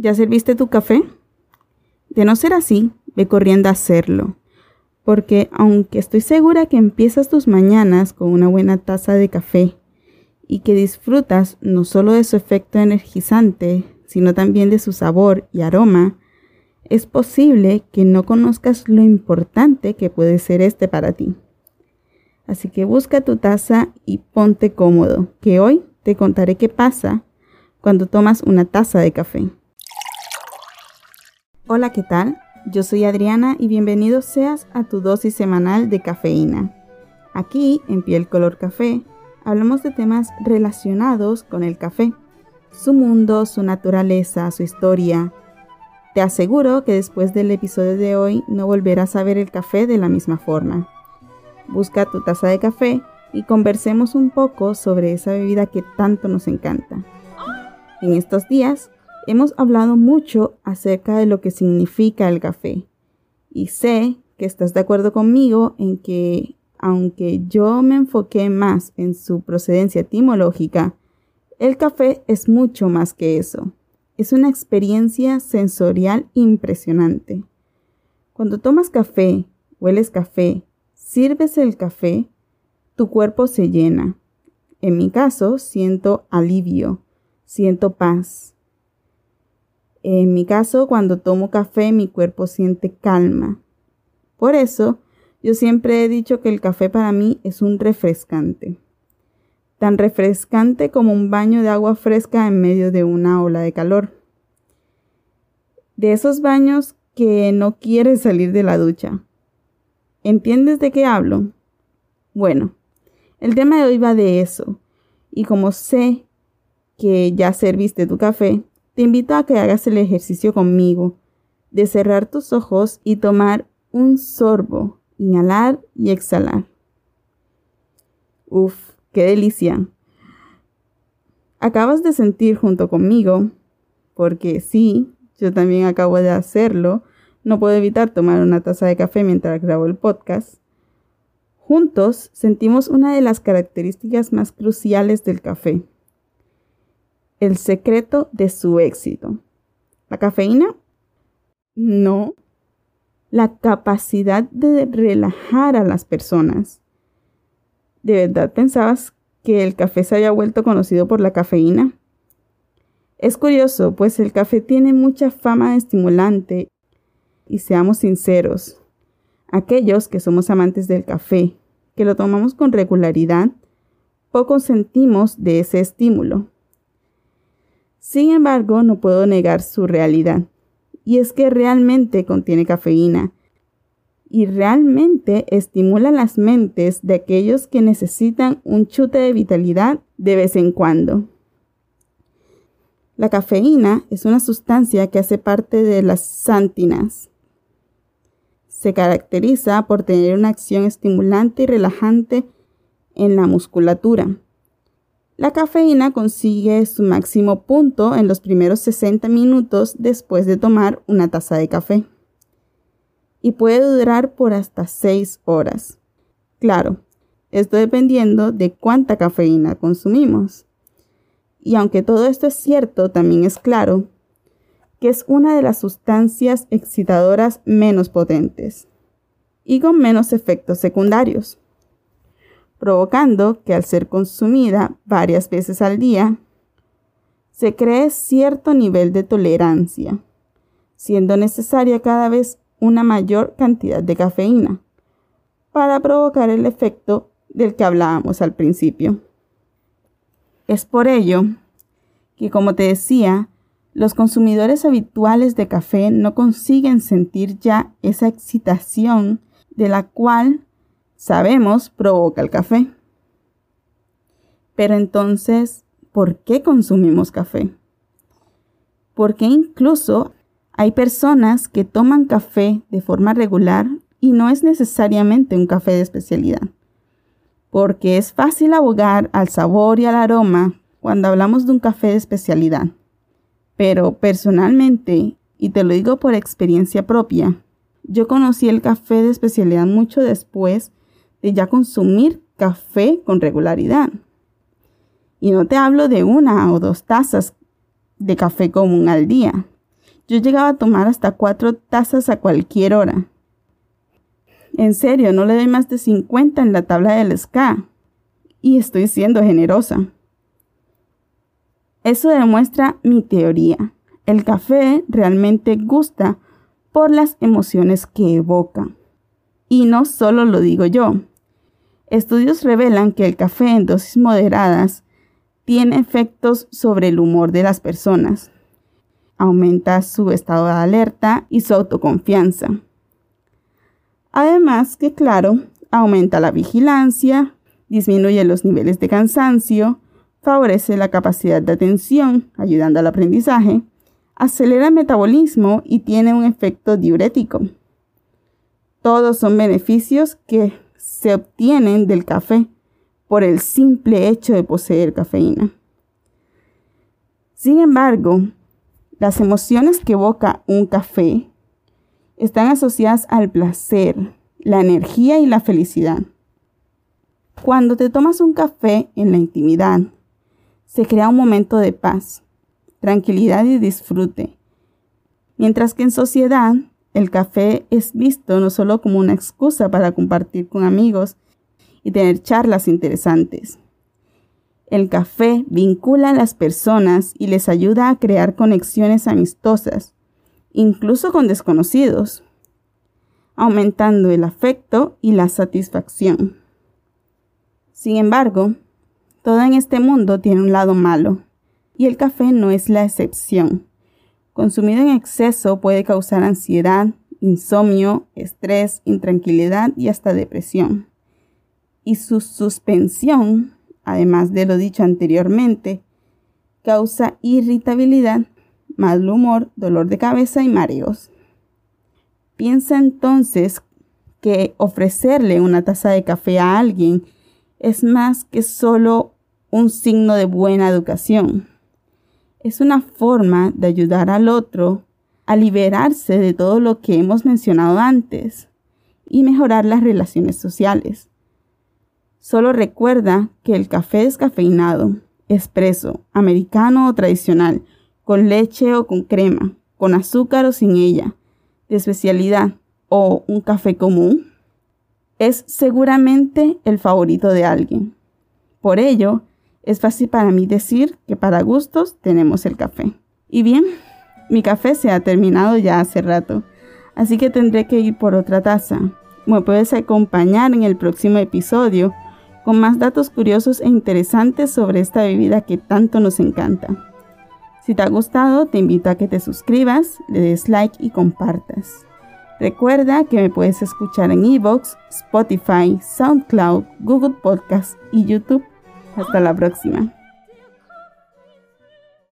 ¿Ya serviste tu café? De no ser así, ve corriendo a hacerlo, porque aunque estoy segura que empiezas tus mañanas con una buena taza de café y que disfrutas no solo de su efecto energizante, sino también de su sabor y aroma, es posible que no conozcas lo importante que puede ser este para ti. Así que busca tu taza y ponte cómodo, que hoy te contaré qué pasa cuando tomas una taza de café. Hola, ¿qué tal? Yo soy Adriana y bienvenido seas a tu dosis semanal de cafeína. Aquí, en Piel Color Café, hablamos de temas relacionados con el café, su mundo, su naturaleza, su historia. Te aseguro que después del episodio de hoy no volverás a ver el café de la misma forma. Busca tu taza de café y conversemos un poco sobre esa bebida que tanto nos encanta. En estos días Hemos hablado mucho acerca de lo que significa el café y sé que estás de acuerdo conmigo en que aunque yo me enfoqué más en su procedencia etimológica, el café es mucho más que eso. Es una experiencia sensorial impresionante. Cuando tomas café, hueles café, sirves el café, tu cuerpo se llena. En mi caso, siento alivio, siento paz, en mi caso, cuando tomo café, mi cuerpo siente calma. Por eso, yo siempre he dicho que el café para mí es un refrescante. Tan refrescante como un baño de agua fresca en medio de una ola de calor. De esos baños que no quieres salir de la ducha. ¿Entiendes de qué hablo? Bueno, el tema de hoy va de eso. Y como sé que ya serviste tu café, te invito a que hagas el ejercicio conmigo de cerrar tus ojos y tomar un sorbo, inhalar y exhalar. Uf, qué delicia. Acabas de sentir junto conmigo, porque sí, yo también acabo de hacerlo, no puedo evitar tomar una taza de café mientras grabo el podcast. Juntos sentimos una de las características más cruciales del café, el secreto de su éxito. ¿La cafeína? No. La capacidad de relajar a las personas. ¿De verdad pensabas que el café se haya vuelto conocido por la cafeína? Es curioso, pues el café tiene mucha fama de estimulante y seamos sinceros, aquellos que somos amantes del café, que lo tomamos con regularidad, poco sentimos de ese estímulo. Sin embargo, no puedo negar su realidad. Y es que realmente contiene cafeína. Y realmente estimula las mentes de aquellos que necesitan un chute de vitalidad de vez en cuando. La cafeína es una sustancia que hace parte de las santinas. Se caracteriza por tener una acción estimulante y relajante en la musculatura la cafeína consigue su máximo punto en los primeros 60 minutos después de tomar una taza de café y puede durar por hasta 6 horas. Claro, esto dependiendo de cuánta cafeína consumimos. Y aunque todo esto es cierto, también es claro que es una de las sustancias excitadoras menos potentes y con menos efectos secundarios provocando que al ser consumida varias veces al día, se cree cierto nivel de tolerancia, siendo necesaria cada vez una mayor cantidad de cafeína para provocar el efecto del que hablábamos al principio. Es por ello que, como te decía, los consumidores habituales de café no consiguen sentir ya esa excitación de la cual sabemos provoca el café. Pero entonces, ¿por qué consumimos café? Porque incluso hay personas que toman café de forma regular y no es necesariamente un café de especialidad. Porque es fácil abogar al sabor y al aroma cuando hablamos de un café de especialidad. Pero personalmente, y te lo digo por experiencia propia, yo conocí el café de especialidad mucho después de ya consumir café con regularidad. Y no te hablo de una o dos tazas de café común al día, Yo llegaba a tomar hasta cuatro tazas a cualquier hora. En serio, no le doy más de 50 en la tabla del SCA. Y estoy siendo generosa. Eso demuestra mi teoría. El café realmente gusta por las emociones que evoca. Y no solo lo digo yo. Estudios revelan que el café en dosis moderadas tiene efectos sobre el humor de las personas. Aumenta su estado de alerta y su autoconfianza. Además que, claro, aumenta la vigilancia, disminuye los niveles de cansancio, favorece la capacidad de atención, ayudando al aprendizaje, acelera el metabolismo y tiene un efecto diurético. Todos son beneficios que se obtienen del café por el simple hecho de poseer cafeína. Sin embargo, las emociones que evoca un café están asociadas al placer, la energía y la felicidad. Cuando te tomas un café en la intimidad, se crea un momento de paz, tranquilidad y disfrute, mientras que en sociedad el café es visto no solo como una excusa para compartir con amigos y tener charlas interesantes. El café vincula a las personas y les ayuda a crear conexiones amistosas, incluso con desconocidos, aumentando el afecto y la satisfacción. Sin embargo, todo en este mundo tiene un lado malo, y el café no es la excepción. Consumido en exceso puede causar ansiedad, insomnio, estrés, intranquilidad y hasta depresión. Y su suspensión, además de lo dicho anteriormente, causa irritabilidad, mal humor, dolor de cabeza y mareos. Piensa entonces que ofrecerle una taza de café a alguien es más que solo un signo de buena educación es una forma de ayudar al otro a liberarse de todo lo que hemos mencionado antes y mejorar las relaciones sociales. Solo recuerda que el café descafeinado, expreso, americano o tradicional, con leche o con crema, con azúcar o sin ella, de especialidad o un café común, es seguramente el favorito de alguien. Por ello, es fácil para mí decir que para gustos tenemos el café. Y bien, mi café se ha terminado ya hace rato, así que tendré que ir por otra taza. Me puedes acompañar en el próximo episodio con más datos curiosos e interesantes sobre esta bebida que tanto nos encanta. Si te ha gustado, te invito a que te suscribas, le des like y compartas. Recuerda que me puedes escuchar en Evox, Spotify, SoundCloud, Google Podcast y YouTube. Hasta la próxima.